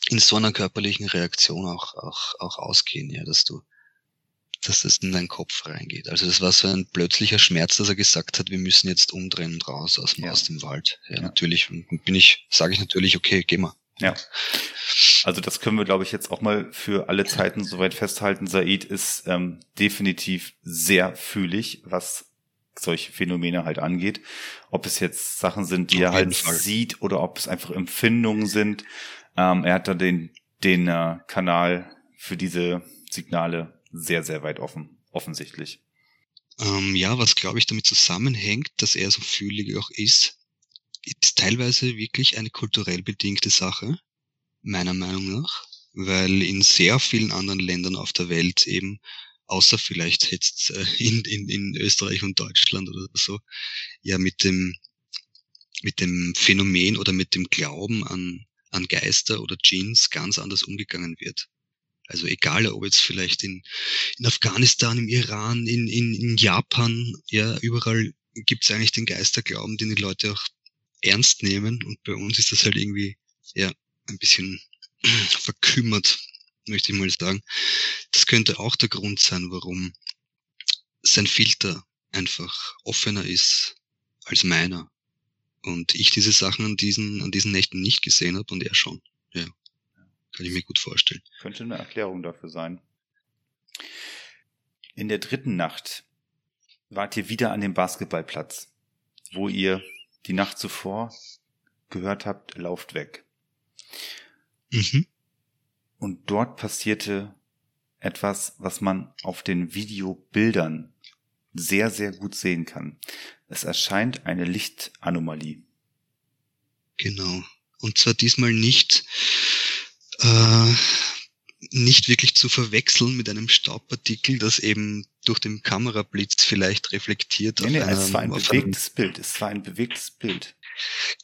in so einer körperlichen Reaktion auch, auch, auch ausgehen, ja, dass du, dass das in deinen Kopf reingeht. Also das war so ein plötzlicher Schmerz, dass er gesagt hat, wir müssen jetzt umdrehen und raus aus, ja. aus dem Wald. Ja, ja. natürlich bin ich, sage ich natürlich, okay, geh mal. Ja. Also das können wir, glaube ich, jetzt auch mal für alle Zeiten soweit festhalten. Said ist ähm, definitiv sehr fühlig, was solche Phänomene halt angeht. Ob es jetzt Sachen sind, die Auf er halt Fall. sieht oder ob es einfach Empfindungen sind. Ähm, er hat da den, den äh, Kanal für diese Signale sehr, sehr weit offen, offensichtlich. Ähm, ja, was glaube ich damit zusammenhängt, dass er so fühlig auch ist, ist teilweise wirklich eine kulturell bedingte Sache, meiner Meinung nach, weil in sehr vielen anderen Ländern auf der Welt eben, außer vielleicht jetzt äh, in, in, in Österreich und Deutschland oder so, ja mit dem, mit dem Phänomen oder mit dem Glauben an an Geister oder Djinns ganz anders umgegangen wird. Also egal, ob jetzt vielleicht in, in Afghanistan, im Iran, in, in, in Japan, ja, überall gibt es eigentlich den Geisterglauben, den die Leute auch ernst nehmen. Und bei uns ist das halt irgendwie, ja, ein bisschen verkümmert, möchte ich mal sagen. Das könnte auch der Grund sein, warum sein Filter einfach offener ist als meiner und ich diese Sachen an diesen, an diesen Nächten nicht gesehen habe und er schon. Ja. Kann ich mir gut vorstellen. Könnte eine Erklärung dafür sein. In der dritten Nacht wart ihr wieder an dem Basketballplatz, wo ihr die Nacht zuvor gehört habt, lauft weg. Mhm. Und dort passierte etwas, was man auf den Videobildern sehr, sehr gut sehen kann. Es erscheint eine Lichtanomalie. Genau. Und zwar diesmal nicht, äh, nicht wirklich zu verwechseln mit einem Staubpartikel, das eben durch den Kamerablitz vielleicht reflektiert. Nee, nee, einem, es war ein bewegtes Bild. Es war ein bewegtes Bild.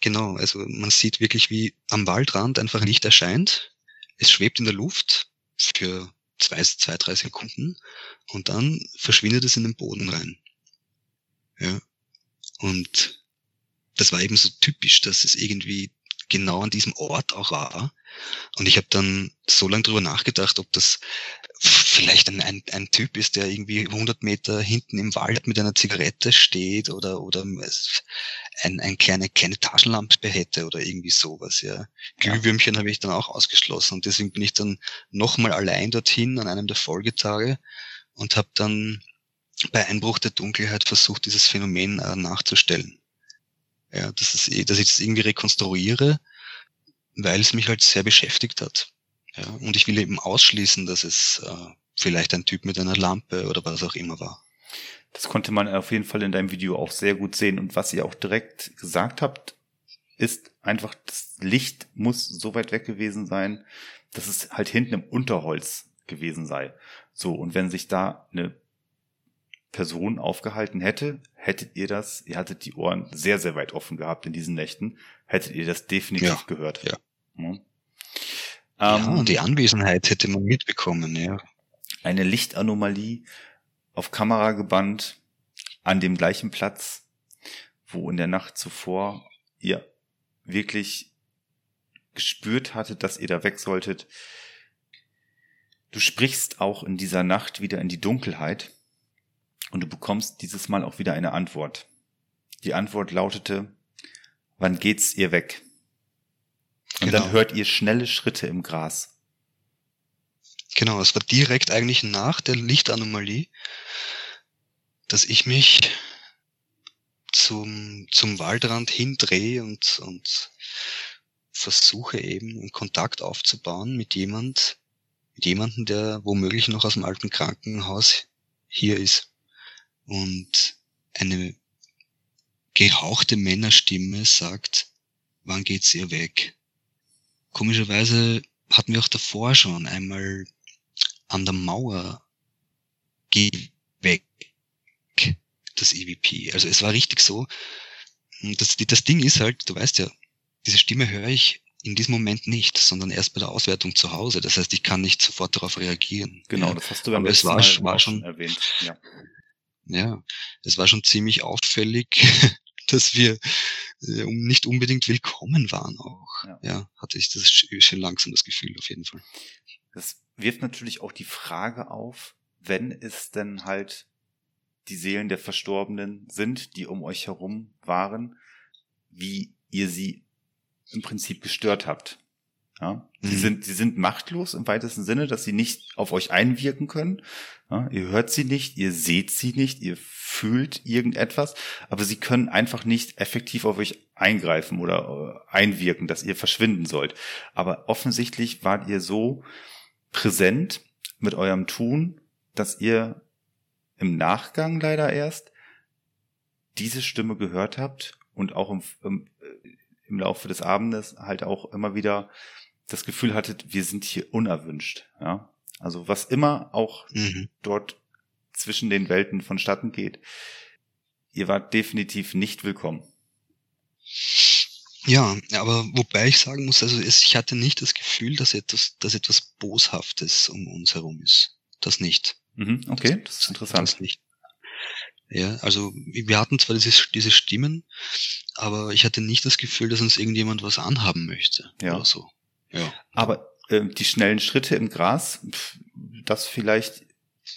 Genau, also man sieht wirklich, wie am Waldrand einfach Licht erscheint. Es schwebt in der Luft für zwei, zwei, drei Sekunden und dann verschwindet es in den Boden rein. Ja. Und das war eben so typisch, dass es irgendwie genau an diesem Ort auch war. Und ich habe dann so lange drüber nachgedacht, ob das vielleicht ein, ein, ein Typ ist, der irgendwie 100 Meter hinten im Wald mit einer Zigarette steht oder, oder ein, ein kleine, kleine Taschenlampe hätte oder irgendwie sowas. Ja. Glühwürmchen ja. habe ich dann auch ausgeschlossen und deswegen bin ich dann nochmal allein dorthin an einem der Folgetage und habe dann bei Einbruch der Dunkelheit versucht, dieses Phänomen äh, nachzustellen. Ja, dass, es, dass ich das irgendwie rekonstruiere, weil es mich halt sehr beschäftigt hat. Ja, und ich will eben ausschließen, dass es äh, vielleicht ein Typ mit einer Lampe oder was auch immer war. Das konnte man auf jeden Fall in deinem Video auch sehr gut sehen. Und was ihr auch direkt gesagt habt, ist einfach, das Licht muss so weit weg gewesen sein, dass es halt hinten im Unterholz gewesen sei. So, und wenn sich da eine Person aufgehalten hätte, hättet ihr das, ihr hattet die Ohren sehr, sehr weit offen gehabt in diesen Nächten, hättet ihr das definitiv ja, gehört. Ja. ja. Ja, ähm, und die Anwesenheit hätte man mitbekommen, ja. Eine Lichtanomalie auf Kamera gebannt an dem gleichen Platz, wo in der Nacht zuvor ihr wirklich gespürt hattet, dass ihr da weg solltet. Du sprichst auch in dieser Nacht wieder in die Dunkelheit und du bekommst dieses Mal auch wieder eine Antwort. Die Antwort lautete, wann geht's ihr weg? Und genau. dann hört ihr schnelle Schritte im Gras. Genau, es war direkt eigentlich nach der Lichtanomalie, dass ich mich zum, zum Waldrand hindrehe und, und versuche eben einen Kontakt aufzubauen mit jemand, mit jemandem, der womöglich noch aus dem alten Krankenhaus hier ist. Und eine gehauchte Männerstimme sagt, wann geht's ihr weg? Komischerweise hatten wir auch davor schon einmal an der Mauer geh weg das EVP. Also es war richtig so. Das, das Ding ist halt, du weißt ja, diese Stimme höre ich in diesem Moment nicht, sondern erst bei der Auswertung zu Hause. Das heißt, ich kann nicht sofort darauf reagieren. Genau, ja. das hast du beim Aber es war, Mal war schon erwähnt. Ja. Ja, es war schon ziemlich auffällig, dass wir äh, nicht unbedingt willkommen waren auch. Ja. Ja, hatte ich das schon langsam das Gefühl auf jeden Fall. Das wirft natürlich auch die Frage auf, wenn es denn halt die Seelen der Verstorbenen sind, die um euch herum waren, wie ihr sie im Prinzip gestört habt. Ja? Sie Mhm. sind, sie sind machtlos im weitesten Sinne, dass sie nicht auf euch einwirken können. Ja? Ihr hört sie nicht, ihr seht sie nicht, ihr fühlt irgendetwas, aber sie können einfach nicht effektiv auf euch eingreifen oder äh, einwirken, dass ihr verschwinden sollt. Aber offensichtlich wart ihr so präsent mit eurem Tun, dass ihr im Nachgang leider erst diese Stimme gehört habt und auch im, im, äh, im Laufe des Abendes halt auch immer wieder das Gefühl hattet, wir sind hier unerwünscht. Ja? Also was immer auch Mhm. dort zwischen den Welten vonstatten geht, ihr wart definitiv nicht willkommen. Ja, aber wobei ich sagen muss, also es, ich hatte nicht das Gefühl, dass etwas, dass etwas Boshaftes um uns herum ist. Das nicht. Mhm, okay, das ist interessant. Das nicht. Ja, also wir hatten zwar diese, diese Stimmen, aber ich hatte nicht das Gefühl, dass uns irgendjemand was anhaben möchte. Ja. Oder so. Ja. Aber ähm, die schnellen Schritte im Gras, pf, das vielleicht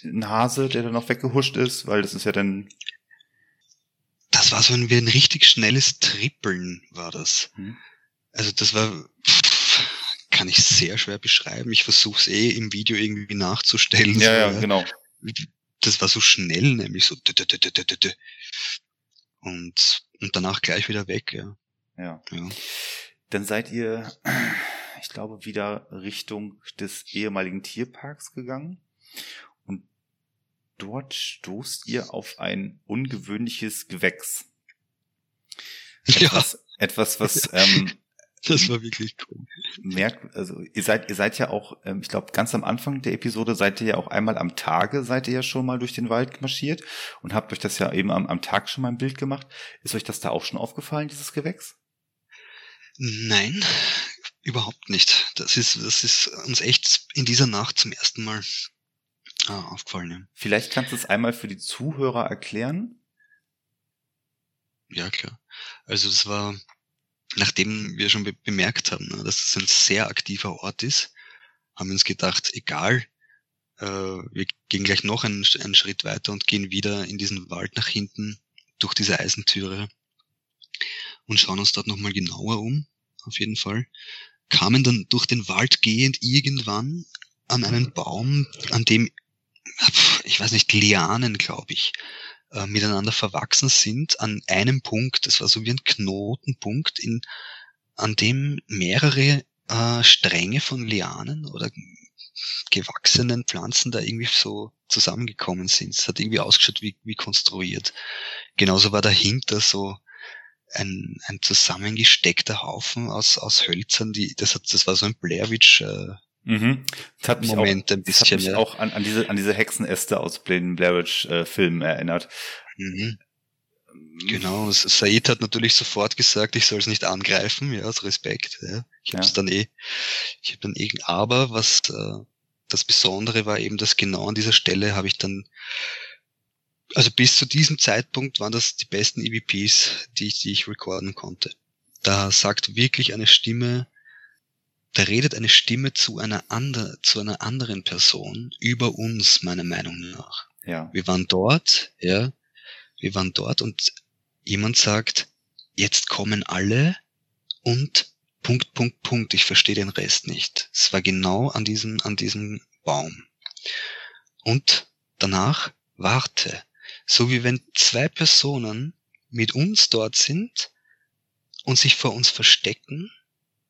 ein Hase, der dann noch weggehuscht ist, weil das ist ja dann Das war so ein, wie ein richtig schnelles Trippeln, war das. Mhm. Also das war, pff, kann ich sehr schwer beschreiben. Ich versuche es eh im Video irgendwie nachzustellen. ja, so, ja, genau. Das war so schnell, nämlich so. Und, und danach gleich wieder weg, ja. Ja. ja. Dann seid ihr, ich glaube, wieder Richtung des ehemaligen Tierparks gegangen. Und dort stoßt ihr auf ein ungewöhnliches Gewächs. Ja, Etwas, etwas was ähm, das war wirklich cool. merkt, also ihr seid, ihr seid ja auch, ähm, ich glaube, ganz am Anfang der Episode seid ihr ja auch einmal am Tage, seid ihr ja schon mal durch den Wald marschiert und habt euch das ja eben am, am Tag schon mal ein Bild gemacht. Ist euch das da auch schon aufgefallen, dieses Gewächs? Nein, überhaupt nicht. Das ist, das ist uns echt in dieser Nacht zum ersten Mal ah, aufgefallen. Vielleicht kannst du es einmal für die Zuhörer erklären. Ja. ja, klar. Also das war, nachdem wir schon be bemerkt haben, ne, dass es ein sehr aktiver Ort ist, haben wir uns gedacht, egal, äh, wir gehen gleich noch einen, einen Schritt weiter und gehen wieder in diesen Wald nach hinten durch diese Eisentüre und schauen uns dort nochmal genauer um, auf jeden Fall. Kamen dann durch den Wald gehend irgendwann an einen Baum, an dem, ich weiß nicht, Lianen, glaube ich, äh, miteinander verwachsen sind an einem Punkt. Das war so wie ein Knotenpunkt, in, an dem mehrere äh, Stränge von Lianen oder gewachsenen Pflanzen da irgendwie so zusammengekommen sind. Es hat irgendwie ausgeschaut wie, wie konstruiert. Genauso war dahinter so ein, ein zusammengesteckter Haufen aus, aus Hölzern, die, das hat, das war so ein Blair Witch äh, Mhm. Das hat mich Moment auch, ein das hat bisschen. mich ja. auch an, an diese an diese Hexenäste aus den Blair Witch äh, Filmen erinnert. Mhm. Genau, und Said hat natürlich sofort gesagt, ich soll es nicht angreifen, ja, aus Respekt. Ja. Ich habe es Ja. dann eh, ich habe dann eh, aber was äh, das Besondere war eben, dass genau an dieser Stelle habe ich dann, also bis zu diesem Zeitpunkt waren das die besten EVPs, die ich, die ich recorden konnte. Da sagt wirklich eine Stimme, da redet eine Stimme zu einer ander, zu einer anderen Person über uns, meiner Meinung nach. Ja. Wir waren dort, ja, wir waren dort und jemand sagt, jetzt kommen alle und Punkt, Punkt, Punkt, ich verstehe den Rest nicht. Es war genau an diesem, an diesem Baum. Und danach warte. So wie wenn zwei Personen mit uns dort sind und sich vor uns verstecken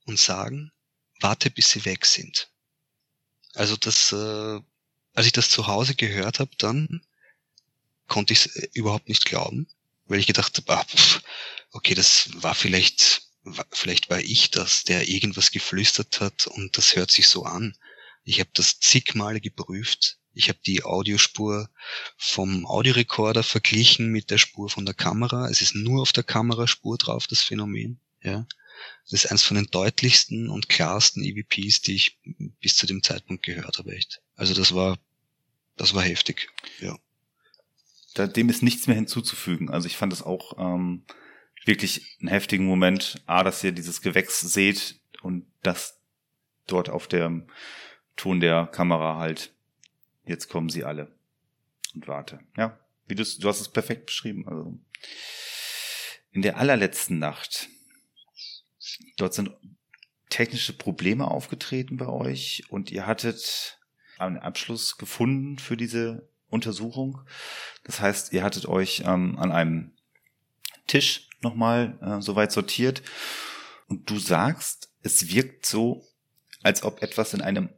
und sagen, warte, bis sie weg sind. Also das, äh, als ich das zu Hause gehört habe, dann konnte ich es äh, überhaupt nicht glauben, weil ich gedacht habe, ah, okay, das war vielleicht, vielleicht war ich das, der irgendwas geflüstert hat und das hört sich so an. Ich habe das zig Male geprüft. Ich habe die Audiospur vom Audiorekorder verglichen mit der Spur von der Kamera. Es ist nur auf der Kameraspur drauf, das Phänomen. Ja. Das ist eines von den deutlichsten und klarsten EVPs, die ich bis zu dem Zeitpunkt gehört habe, echt. Also das war, das war heftig, ja. Da, dem ist nichts mehr hinzuzufügen. Also ich fand es auch ähm, wirklich einen heftigen Moment, A, dass ihr dieses Gewächs seht und das dort auf dem Ton der Kamera halt, jetzt kommen sie alle und warte. Ja, wie du, du hast es perfekt beschrieben. Also in der allerletzten Nacht Dort sind technische Probleme aufgetreten bei euch und ihr hattet einen Abschluss gefunden für diese Untersuchung. Das heißt, ihr hattet euch ähm, an einem Tisch nochmal äh, soweit sortiert und du sagst, es wirkt so, als ob etwas in einem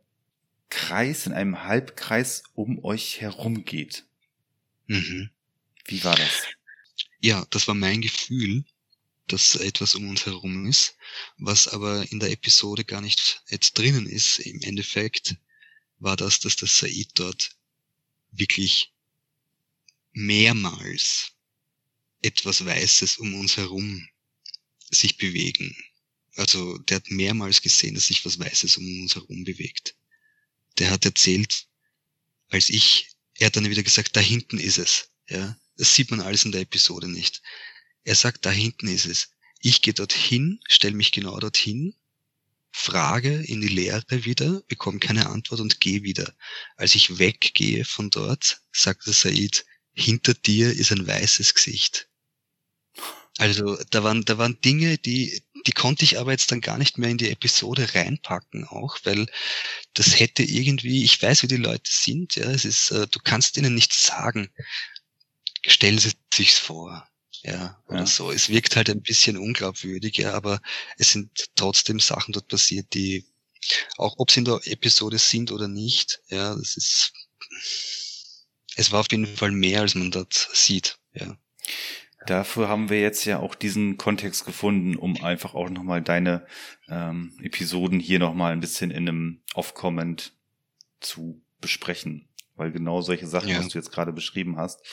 Kreis, in einem Halbkreis um euch herum geht. Mhm. Wie war das? Ja, das war mein Gefühl dass etwas um uns herum ist, was aber in der Episode gar nicht jetzt drinnen ist. Im Endeffekt war das, dass der Said dort wirklich mehrmals etwas Weißes um uns herum sich bewegen. Also der hat mehrmals gesehen, dass sich was Weißes um uns herum bewegt. Der hat erzählt, als ich, er hat dann wieder gesagt, da hinten ist es. Ja, das sieht man alles in der Episode nicht. Er sagt, da hinten ist es. Ich gehe dorthin, stelle mich genau dorthin, frage in die Leere wieder, bekomme keine Antwort und gehe wieder. Als ich weggehe von dort, sagt der Said, hinter dir ist ein weißes Gesicht. Also da waren, da waren Dinge, die, die konnte ich aber jetzt dann gar nicht mehr in die Episode reinpacken auch, weil das hätte irgendwie, ich weiß, wie die Leute sind, ja, es ist, äh, du kannst ihnen nichts sagen. Stellen sie sich's vor ja, oder ja. so. Es wirkt halt ein bisschen unglaubwürdig, ja, aber es sind trotzdem Sachen dort passiert, die, auch ob sie in der Episode sind oder nicht, ja, das ist, es war auf jeden Fall mehr, als man dort sieht, ja. Dafür haben wir jetzt ja auch diesen Kontext gefunden, um einfach auch nochmal deine ähm, Episoden hier nochmal ein bisschen in einem Off-Comment zu besprechen. Weil genau solche Sachen, ja. was du jetzt gerade beschrieben hast,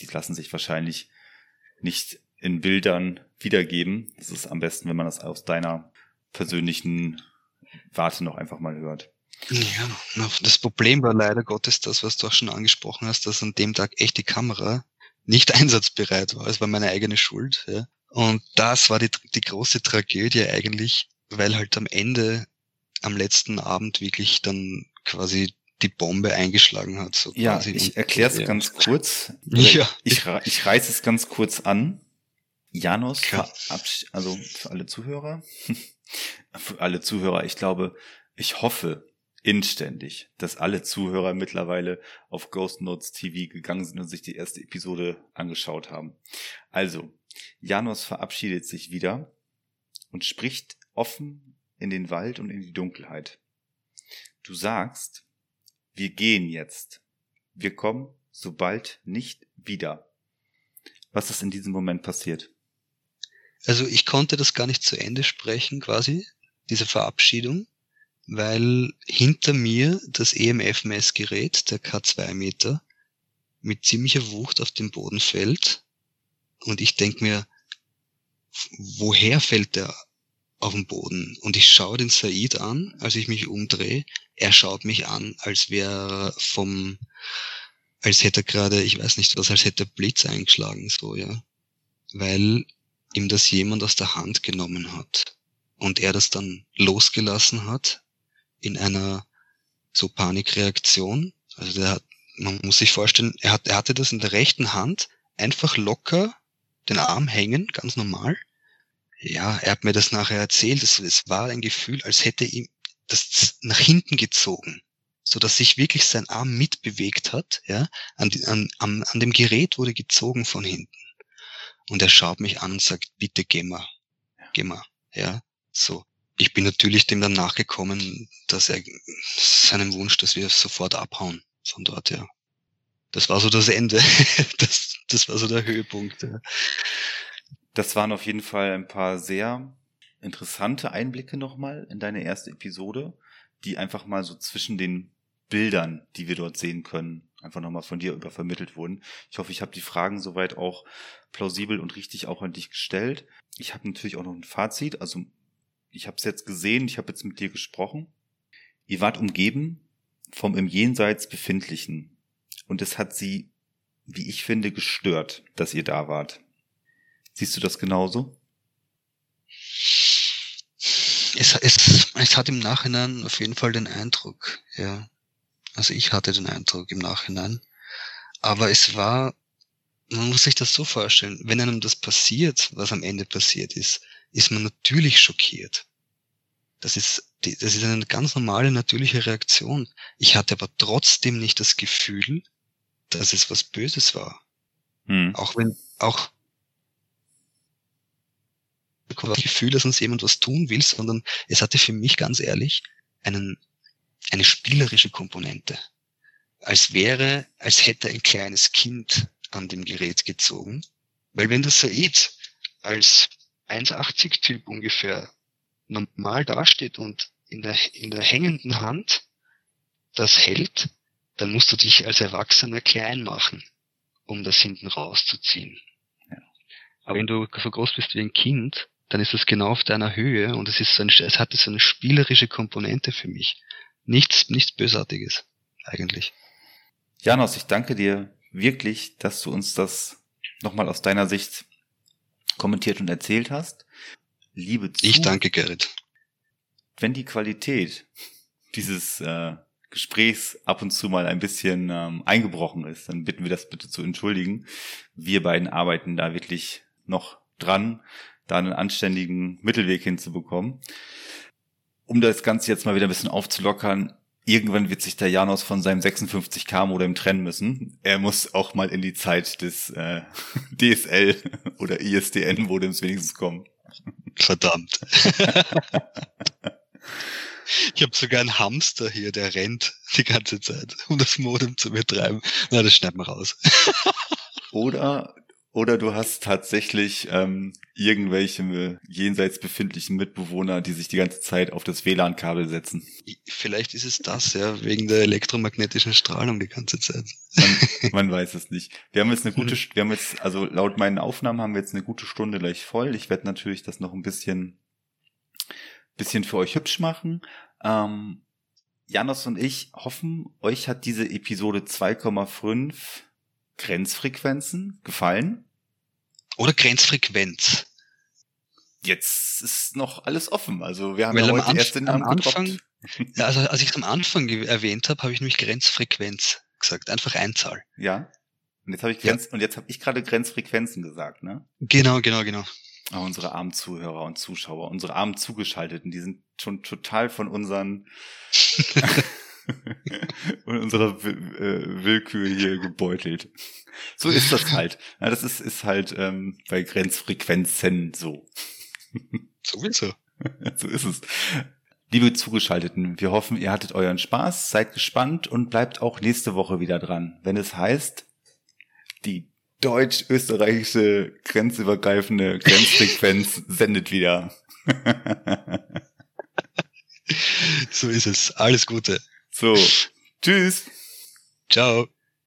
die lassen sich wahrscheinlich nicht in Bildern wiedergeben. Das ist am besten, wenn man das aus deiner persönlichen Warte noch einfach mal hört. Ja, das Problem war leider Gottes das, was du auch schon angesprochen hast, dass an dem Tag echt die Kamera nicht einsatzbereit war. Es war meine eigene Schuld. Ja. Und das war die, die große Tragödie eigentlich, weil halt am Ende, am letzten Abend wirklich dann quasi die Bombe eingeschlagen hat. So ja, quasi. ich erkläre es ganz kurz. Ja. Ich, ich reiße es ganz kurz an. Janos, also für alle Zuhörer, für alle Zuhörer, ich glaube, ich hoffe inständig, dass alle Zuhörer mittlerweile auf Ghost Notes TV gegangen sind und sich die erste Episode angeschaut haben. Also, Janos verabschiedet sich wieder und spricht offen in den Wald und in die Dunkelheit. Du sagst, wir gehen jetzt. Wir kommen sobald nicht wieder. Was ist in diesem Moment passiert? Also ich konnte das gar nicht zu Ende sprechen, quasi, diese Verabschiedung, weil hinter mir das EMF-Messgerät, der K2-Meter, mit ziemlicher Wucht auf den Boden fällt. Und ich denke mir, woher fällt der auf den Boden? Und ich schaue den Said an, als ich mich umdrehe er schaut mich an, als wäre vom, als hätte er gerade, ich weiß nicht was, als hätte er Blitz eingeschlagen, so, ja. Weil ihm das jemand aus der Hand genommen hat. Und er das dann losgelassen hat in einer so Panikreaktion. Also der hat, man muss sich vorstellen, er, hat, er hatte das in der rechten Hand einfach locker den Arm hängen, ganz normal. Ja, er hat mir das nachher erzählt. Es, es war ein Gefühl, als hätte ihm das nach hinten gezogen, so dass sich wirklich sein Arm mitbewegt hat. Ja, an, an, an, an dem Gerät wurde gezogen von hinten. und er schaut mich an und sagt, bitte geh mal, geh mal, ja, so. Ich bin natürlich dem dann nachgekommen, dass er seinen Wunsch, dass wir sofort abhauen von dort, ja. Das war so das Ende. Das, das war so der Höhepunkt. Ja. Das waren auf jeden Fall ein paar sehr interessante Einblicke nochmal in deine erste Episode, die einfach mal so zwischen den Bildern, die wir dort sehen können, einfach nochmal von dir übervermittelt wurden. Ich hoffe, ich habe die Fragen soweit auch plausibel und richtig auch an dich gestellt. Ich habe natürlich auch noch ein Fazit. Also ich habe es jetzt gesehen, ich habe jetzt mit dir gesprochen. Ihr wart umgeben vom im Jenseits Befindlichen. Und es hat sie, wie ich finde, gestört, dass ihr da wart. Siehst du das genauso? Es, es, es hat im Nachhinein auf jeden Fall den Eindruck, ja. Also ich hatte den Eindruck im Nachhinein. Aber es war, man muss sich das so vorstellen, wenn einem das passiert, was am Ende passiert ist, ist man natürlich schockiert. Das ist, das ist eine ganz normale, natürliche Reaktion. Ich hatte aber trotzdem nicht das Gefühl, dass es was Böses war. Hm. Auch wenn, auch das Gefühl, dass uns jemand was tun will, sondern es hatte für mich ganz ehrlich einen, eine spielerische Komponente. Als wäre, als hätte ein kleines Kind an dem Gerät gezogen. Weil wenn das Said als 1,80 Typ ungefähr normal dasteht und in der, in der hängenden Hand das hält, dann musst du dich als Erwachsener klein machen, um das hinten rauszuziehen. Ja. Aber wenn du so groß bist wie ein Kind, dann ist es genau auf deiner Höhe und es ist so ein, es hat so eine spielerische Komponente für mich. Nichts, nichts Bösartiges, eigentlich. Janos, ich danke dir wirklich, dass du uns das nochmal aus deiner Sicht kommentiert und erzählt hast. Liebe Zuhörer. Ich danke, Gerrit. Wenn die Qualität dieses äh, Gesprächs ab und zu mal ein bisschen ähm, eingebrochen ist, dann bitten wir das bitte zu entschuldigen. Wir beiden arbeiten da wirklich noch dran, da einen anständigen Mittelweg hinzubekommen. Um das Ganze jetzt mal wieder ein bisschen aufzulockern, irgendwann wird sich der Janos von seinem 56 K Modem trennen müssen. Er muss auch mal in die Zeit des äh, DSL oder ISDN Modems wenigstens kommen. Verdammt. ich habe sogar einen Hamster hier, der rennt die ganze Zeit, um das Modem zu betreiben. Na, das schneiden wir raus. oder oder du hast tatsächlich ähm, irgendwelche jenseits befindlichen Mitbewohner, die sich die ganze Zeit auf das WLAN-Kabel setzen. Vielleicht ist es das, ja, wegen der elektromagnetischen Strahlung die ganze Zeit. Man, man weiß es nicht. Wir haben jetzt eine gute, wir haben jetzt, also laut meinen Aufnahmen haben wir jetzt eine gute Stunde gleich voll. Ich werde natürlich das noch ein bisschen, bisschen für euch hübsch machen. Ähm, Janos und ich hoffen, euch hat diese Episode 2,5 Grenzfrequenzen gefallen? Oder Grenzfrequenz? Jetzt ist noch alles offen. Also wir haben Weil ja heute Anf erst den am Anfang. ja, also als ich es am Anfang erwähnt habe, habe ich nämlich Grenzfrequenz gesagt, einfach Einzahl. Ja. Und jetzt habe ich Grenz ja. und jetzt habe ich gerade Grenzfrequenzen gesagt, ne? Genau, genau, genau. Oh, unsere armen Zuhörer und Zuschauer, unsere armen Zugeschalteten, die sind schon total von unseren und unserer äh, Willkür hier gebeutelt. So ist das halt. Ja, das ist, ist halt ähm, bei Grenzfrequenzen so. Sowieso. so ist es. Liebe Zugeschalteten, wir hoffen, ihr hattet euren Spaß, seid gespannt und bleibt auch nächste Woche wieder dran, wenn es heißt, die deutsch-österreichische grenzübergreifende Grenzfrequenz sendet wieder. so ist es. Alles Gute. So, tschüss. Ciao.